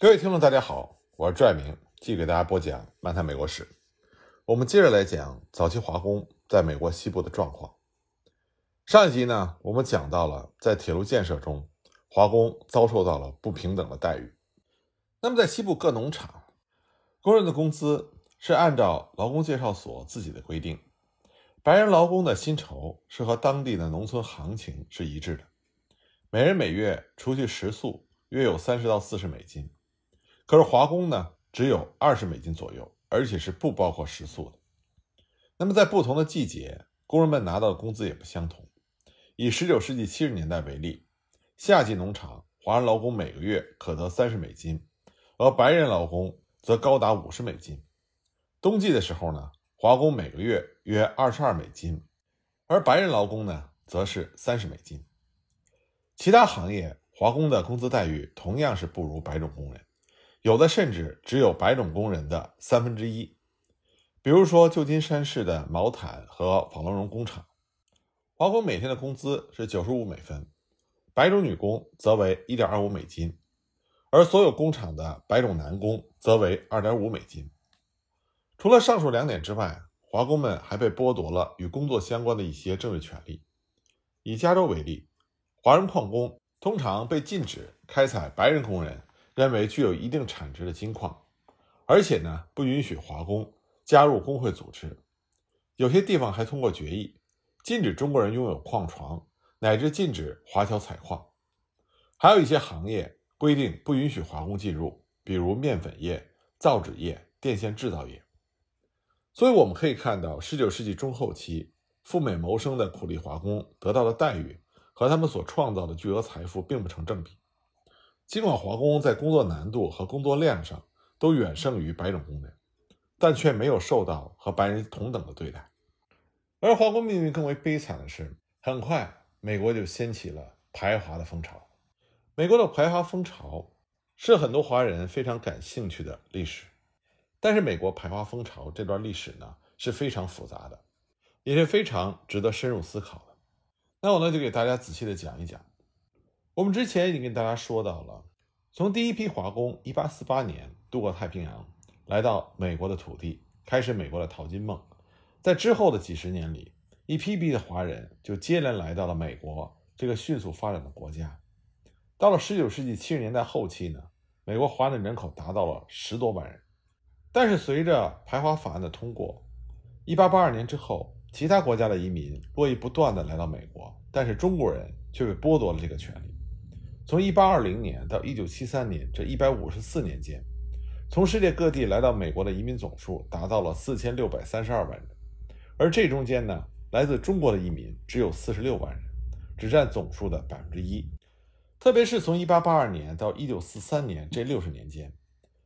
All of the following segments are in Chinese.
各位听众，大家好，我是朱爱明，继续给大家播讲《漫谈美国史》。我们接着来讲早期华工在美国西部的状况。上一集呢，我们讲到了在铁路建设中，华工遭受到了不平等的待遇。那么，在西部各农场，工人的工资是按照劳工介绍所自己的规定，白人劳工的薪酬是和当地的农村行情是一致的，每人每月除去食宿，约有三十到四十美金。可是华工呢，只有二十美金左右，而且是不包括食宿的。那么在不同的季节，工人们拿到的工资也不相同。以十九世纪七十年代为例，夏季农场华人劳工每个月可得三十美金，而白人劳工则高达五十美金。冬季的时候呢，华工每个月约二十二美金，而白人劳工呢则是三十美金。其他行业华工的工资待遇同样是不如白种工人。有的甚至只有白种工人的三分之一，比如说旧金山市的毛毯和纺罗绒工厂，华工每天的工资是九十五美分，白种女工则为一点二五美金，而所有工厂的白种男工则为二点五美金。除了上述两点之外，华工们还被剥夺了与工作相关的一些政治权利。以加州为例，华人矿工通常被禁止开采白人工人。认为具有一定产值的金矿，而且呢不允许华工加入工会组织。有些地方还通过决议禁止中国人拥有矿床，乃至禁止华侨采矿。还有一些行业规定不允许华工进入，比如面粉业、造纸业、电线制造业。所以我们可以看到，19世纪中后期赴美谋生的苦力华工得到的待遇和他们所创造的巨额财富并不成正比。尽管华工在工作难度和工作量上都远胜于白种工人，但却没有受到和白人同等的对待。而华工命运更为悲惨的是，很快美国就掀起了排华的风潮。美国的排华风潮是很多华人非常感兴趣的历史，但是美国排华风潮这段历史呢是非常复杂的，也是非常值得深入思考的。那我呢就给大家仔细的讲一讲。我们之前已经跟大家说到了，从第一批华工1848年渡过太平洋，来到美国的土地，开始美国的淘金梦。在之后的几十年里，一批批的华人就接连来到了美国这个迅速发展的国家。到了19世纪70年代后期呢，美国华人人口达到了十多万人。但是随着排华法案的通过，1882年之后，其他国家的移民络绎不断的来到美国，但是中国人却被剥夺了这个权利。从1820年到1973年这154年间，从世界各地来到美国的移民总数达到了4632万人，而这中间呢，来自中国的移民只有46万人，只占总数的百分之一。特别是从1882年到1943年这60年间，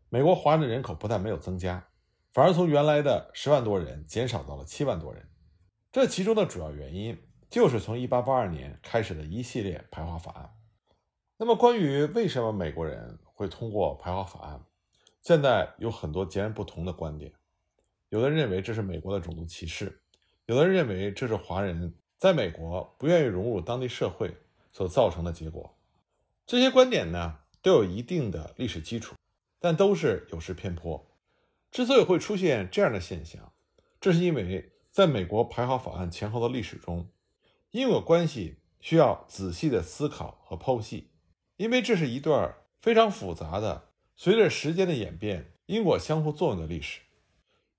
美国华人的人口不但没有增加，反而从原来的十万多人减少到了七万多人。这其中的主要原因就是从1882年开始的一系列排华法案。那么，关于为什么美国人会通过排华法案，现在有很多截然不同的观点。有的人认为这是美国的种族歧视，有的人认为这是华人在美国不愿意融入当地社会所造成的结果。这些观点呢，都有一定的历史基础，但都是有失偏颇。之所以会出现这样的现象，这是因为在美国排华法案前后的历史中，因果关系需要仔细的思考和剖析。因为这是一段非常复杂的、随着时间的演变、因果相互作用的历史。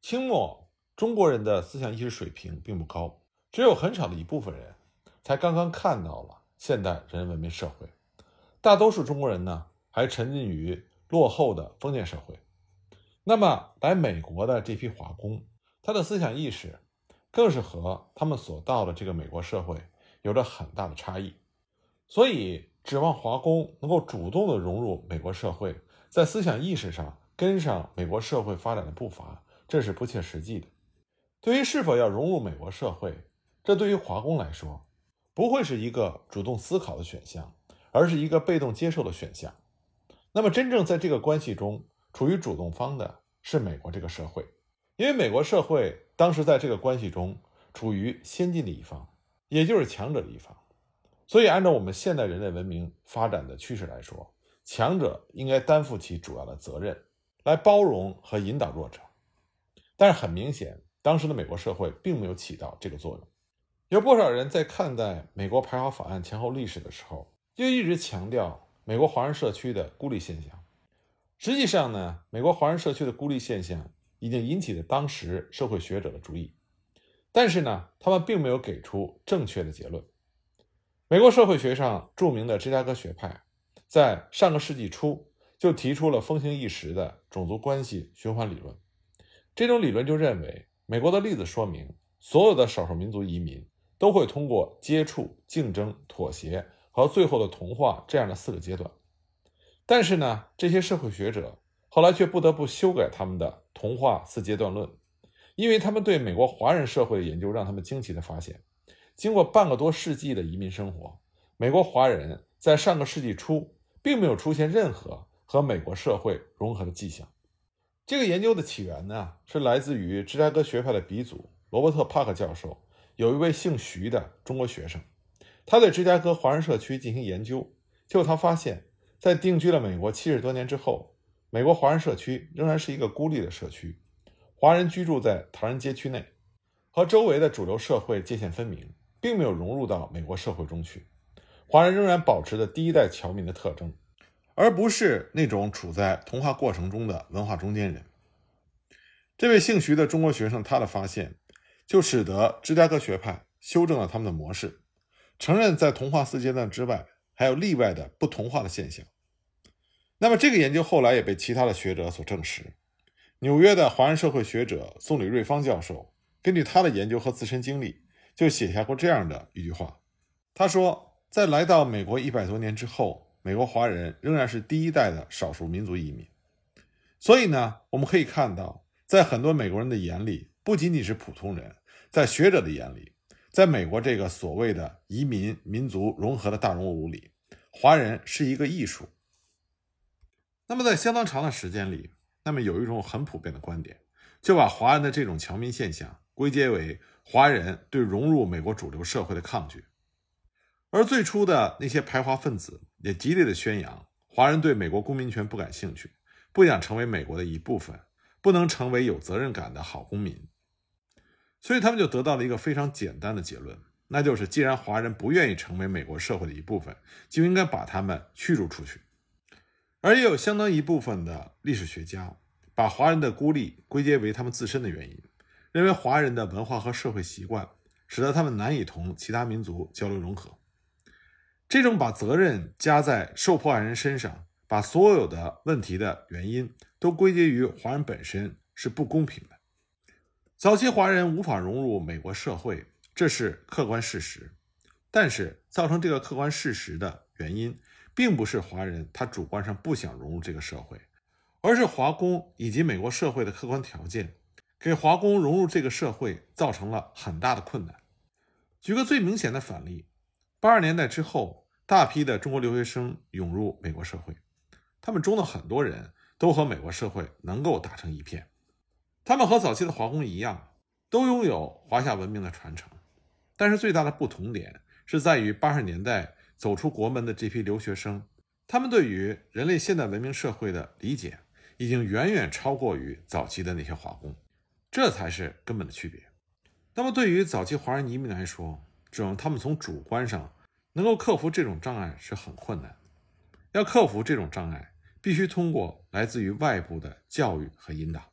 清末中国人的思想意识水平并不高，只有很少的一部分人才刚刚看到了现代人文明社会，大多数中国人呢还沉浸于落后的封建社会。那么来美国的这批华工，他的思想意识更是和他们所到的这个美国社会有着很大的差异，所以。指望华工能够主动的融入美国社会，在思想意识上跟上美国社会发展的步伐，这是不切实际的。对于是否要融入美国社会，这对于华工来说，不会是一个主动思考的选项，而是一个被动接受的选项。那么，真正在这个关系中处于主动方的是美国这个社会，因为美国社会当时在这个关系中处于先进的一方，也就是强者的一方。所以，按照我们现代人类文明发展的趋势来说，强者应该担负起主要的责任，来包容和引导弱者。但是很明显，当时的美国社会并没有起到这个作用。有不少人在看待美国排华法案前后历史的时候，就一直强调美国华人社区的孤立现象。实际上呢，美国华人社区的孤立现象已经引起了当时社会学者的注意，但是呢，他们并没有给出正确的结论。美国社会学上著名的芝加哥学派，在上个世纪初就提出了风行一时的种族关系循环理论。这种理论就认为，美国的例子说明，所有的少数民族移民都会通过接触、竞争、妥协和最后的同化这样的四个阶段。但是呢，这些社会学者后来却不得不修改他们的同化四阶段论，因为他们对美国华人社会的研究让他们惊奇地发现，经过半个多世纪的移民生活，美国华人在上个世纪初并没有出现任何和美国社会融合的迹象。这个研究的起源呢，是来自于芝加哥学派的鼻祖罗伯特·帕克教授，有一位姓徐的中国学生，他对芝加哥华人社区进行研究，结果他发现。在定居了美国七十多年之后，美国华人社区仍然是一个孤立的社区，华人居住在唐人街区内，和周围的主流社会界限分明，并没有融入到美国社会中去。华人仍然保持着第一代侨民的特征，而不是那种处在同化过程中的文化中间人。这位姓徐的中国学生，他的发现就使得芝加哥学派修正了他们的模式，承认在同化四阶段之外还有例外的不同化的现象。那么，这个研究后来也被其他的学者所证实。纽约的华人社会学者宋李瑞芳教授根据他的研究和自身经历，就写下过这样的一句话。他说，在来到美国一百多年之后，美国华人仍然是第一代的少数民族移民。所以呢，我们可以看到，在很多美国人的眼里，不仅仅是普通人，在学者的眼里，在美国这个所谓的移民民族融合的大熔炉里，华人是一个艺术。那么，在相当长的时间里，那么有一种很普遍的观点，就把华人的这种侨民现象归结为华人对融入美国主流社会的抗拒。而最初的那些排华分子也极力的宣扬华人对美国公民权不感兴趣，不想成为美国的一部分，不能成为有责任感的好公民。所以，他们就得到了一个非常简单的结论，那就是既然华人不愿意成为美国社会的一部分，就应该把他们驱逐出去。而也有相当一部分的历史学家把华人的孤立归结为他们自身的原因，认为华人的文化和社会习惯使得他们难以同其他民族交流融合。这种把责任加在受迫害人身上，把所有的问题的原因都归结于华人本身是不公平的。早期华人无法融入美国社会，这是客观事实，但是造成这个客观事实的原因。并不是华人他主观上不想融入这个社会，而是华工以及美国社会的客观条件，给华工融入这个社会造成了很大的困难。举个最明显的反例，八十年代之后，大批的中国留学生涌入美国社会，他们中的很多人都和美国社会能够打成一片，他们和早期的华工一样，都拥有华夏文明的传承，但是最大的不同点是在于八十年代。走出国门的这批留学生，他们对于人类现代文明社会的理解，已经远远超过于早期的那些华工，这才是根本的区别。那么，对于早期华人移民来说，指望他们从主观上能够克服这种障碍是很困难。要克服这种障碍，必须通过来自于外部的教育和引导。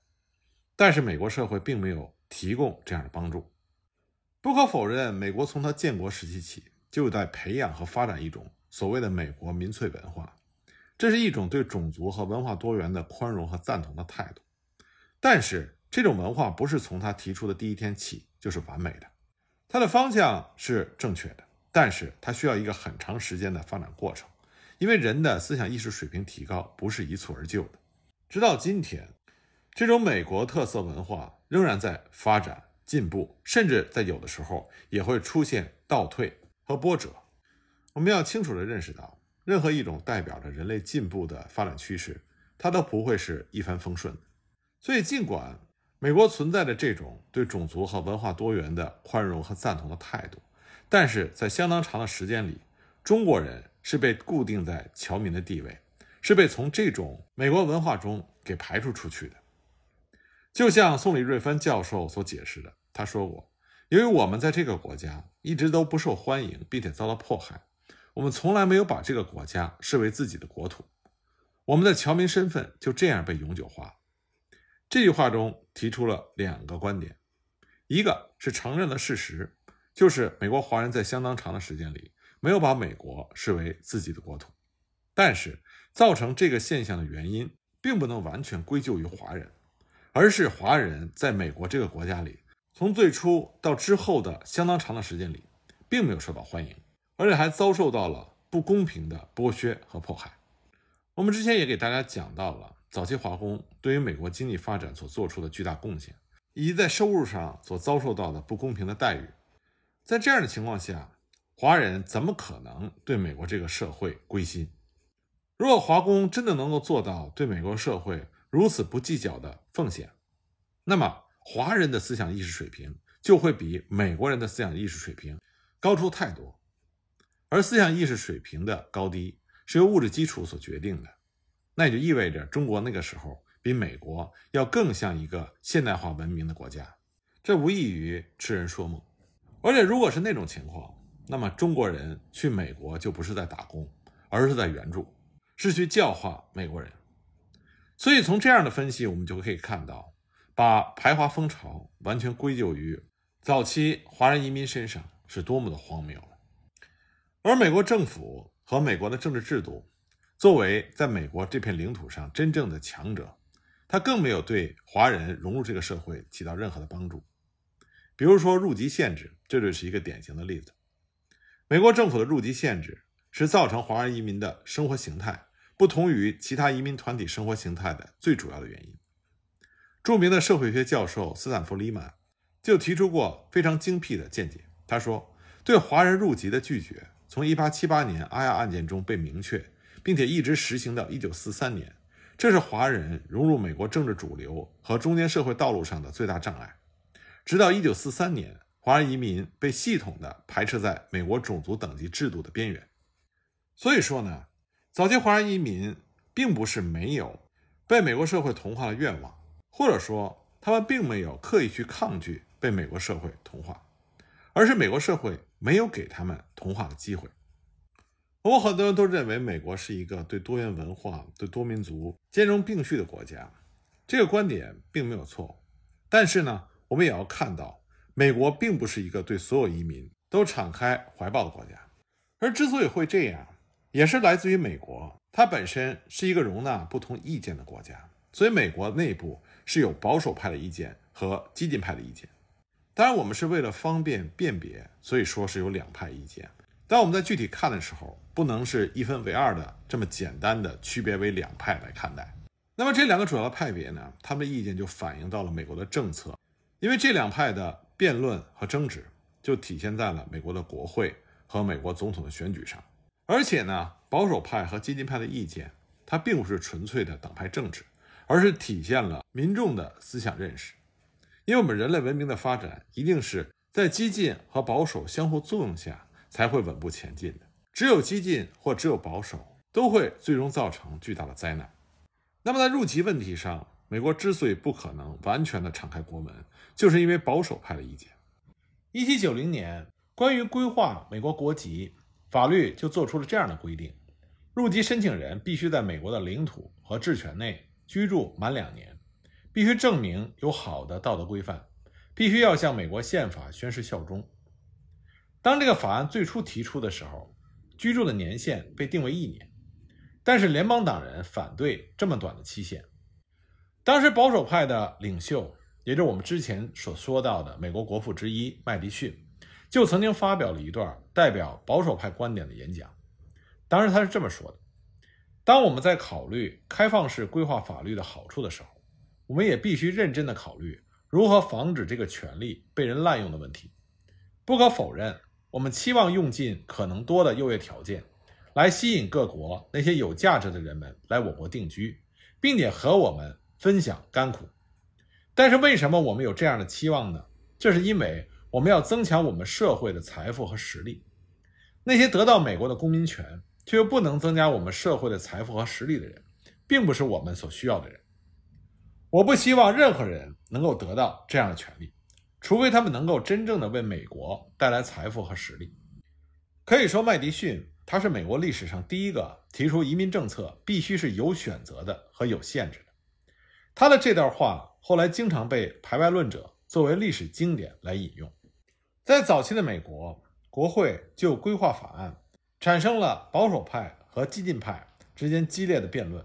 但是，美国社会并没有提供这样的帮助。不可否认，美国从它建国时期起。就在培养和发展一种所谓的美国民粹文化，这是一种对种族和文化多元的宽容和赞同的态度。但是，这种文化不是从他提出的第一天起就是完美的，它的方向是正确的，但是它需要一个很长时间的发展过程，因为人的思想意识水平提高不是一蹴而就的。直到今天，这种美国特色文化仍然在发展进步，甚至在有的时候也会出现倒退。和波折，我们要清楚地认识到，任何一种代表着人类进步的发展趋势，它都不会是一帆风顺的。所以，尽管美国存在着这种对种族和文化多元的宽容和赞同的态度，但是在相当长的时间里，中国人是被固定在侨民的地位，是被从这种美国文化中给排除出去的。就像宋理瑞芬教授所解释的，他说过：“由于我们在这个国家一直都不受欢迎，并且遭到迫害，我们从来没有把这个国家视为自己的国土，我们的侨民身份就这样被永久化。”这句话中提出了两个观点，一个是承认了事实，就是美国华人在相当长的时间里没有把美国视为自己的国土，但是造成这个现象的原因并不能完全归咎于华人。而是华人在美国这个国家里，从最初到之后的相当长的时间里，并没有受到欢迎，而且还遭受到了不公平的剥削和迫害。我们之前也给大家讲到了早期华工对于美国经济发展所做出的巨大贡献，以及在收入上所遭受到的不公平的待遇。在这样的情况下，华人怎么可能对美国这个社会归心？如果华工真的能够做到对美国社会，如此不计较的奉献，那么华人的思想意识水平就会比美国人的思想意识水平高出太多。而思想意识水平的高低是由物质基础所决定的，那也就意味着中国那个时候比美国要更像一个现代化文明的国家，这无异于痴人说梦。而且如果是那种情况，那么中国人去美国就不是在打工，而是在援助，是去教化美国人。所以，从这样的分析，我们就可以看到，把排华风潮完全归咎于早期华人移民身上是多么的荒谬了。而美国政府和美国的政治制度，作为在美国这片领土上真正的强者，他更没有对华人融入这个社会起到任何的帮助。比如说入籍限制，这就是一个典型的例子。美国政府的入籍限制是造成华人移民的生活形态。不同于其他移民团体生活形态的最主要的原因，著名的社会学教授斯坦福·里曼就提出过非常精辟的见解。他说：“对华人入籍的拒绝，从1878年阿亚案件中被明确，并且一直实行到1943年，这是华人融入美国政治主流和中间社会道路上的最大障碍。直到1943年，华人移民被系统的排斥在美国种族等级制度的边缘。所以说呢。”早期华人移民并不是没有被美国社会同化的愿望，或者说他们并没有刻意去抗拒被美国社会同化，而是美国社会没有给他们同化的机会。我们很多人都认为美国是一个对多元文化、对多民族兼容并蓄的国家，这个观点并没有错。但是呢，我们也要看到，美国并不是一个对所有移民都敞开怀抱的国家，而之所以会这样。也是来自于美国，它本身是一个容纳不同意见的国家，所以美国内部是有保守派的意见和激进派的意见。当然，我们是为了方便辨别，所以说是有两派意见。但我们在具体看的时候，不能是一分为二的这么简单的区别为两派来看待。那么这两个主要的派别呢，他们的意见就反映到了美国的政策，因为这两派的辩论和争执就体现在了美国的国会和美国总统的选举上。而且呢，保守派和激进派的意见，它并不是纯粹的党派政治，而是体现了民众的思想认识。因为我们人类文明的发展，一定是在激进和保守相互作用下才会稳步前进的。只有激进或只有保守，都会最终造成巨大的灾难。那么在入籍问题上，美国之所以不可能完全的敞开国门，就是因为保守派的意见。一七九零年，关于规划美国国籍。法律就做出了这样的规定：入籍申请人必须在美国的领土和治权内居住满两年，必须证明有好的道德规范，必须要向美国宪法宣誓效忠。当这个法案最初提出的时候，居住的年限被定为一年，但是联邦党人反对这么短的期限。当时保守派的领袖，也就是我们之前所说到的美国国父之一麦迪逊。就曾经发表了一段代表保守派观点的演讲，当时他是这么说的：“当我们在考虑开放式规划法律的好处的时候，我们也必须认真的考虑如何防止这个权利被人滥用的问题。不可否认，我们期望用尽可能多的优越条件，来吸引各国那些有价值的人们来我国定居，并且和我们分享甘苦。但是，为什么我们有这样的期望呢？这是因为。”我们要增强我们社会的财富和实力。那些得到美国的公民权却又不能增加我们社会的财富和实力的人，并不是我们所需要的人。我不希望任何人能够得到这样的权利，除非他们能够真正的为美国带来财富和实力。可以说，麦迪逊他是美国历史上第一个提出移民政策必须是有选择的和有限制的。他的这段话后来经常被排外论者作为历史经典来引用。在早期的美国，国会就规划法案产生了保守派和激进派之间激烈的辩论。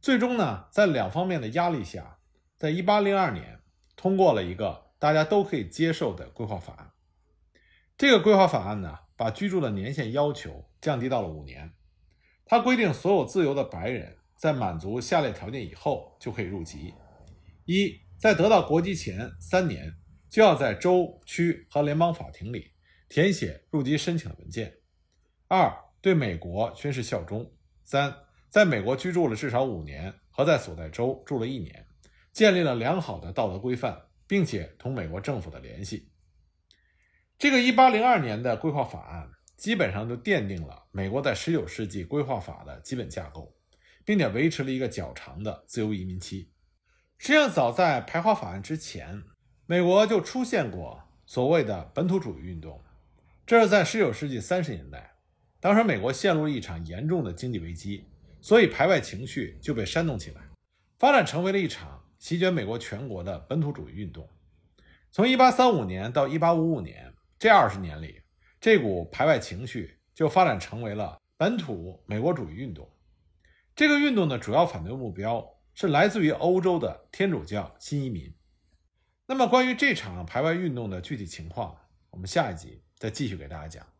最终呢，在两方面的压力下，在1802年通过了一个大家都可以接受的规划法案。这个规划法案呢，把居住的年限要求降低到了五年。它规定，所有自由的白人在满足下列条件以后就可以入籍：一，在得到国籍前三年。就要在州、区和联邦法庭里填写入籍申请的文件。二、对美国宣誓效忠。三、在美国居住了至少五年和在所在州住了一年，建立了良好的道德规范，并且同美国政府的联系。这个1802年的规划法案基本上就奠定了美国在19世纪规划法的基本架构，并且维持了一个较长的自由移民期。实际上，早在排华法案之前。美国就出现过所谓的本土主义运动，这是在19世纪30年代，当时美国陷入了一场严重的经济危机，所以排外情绪就被煽动起来，发展成为了一场席卷美国全国的本土主义运动。从1835年到1855年这二十年里，这股排外情绪就发展成为了本土美国主义运动。这个运动的主要反对目标是来自于欧洲的天主教新移民。那么，关于这场排外运动的具体情况，我们下一集再继续给大家讲。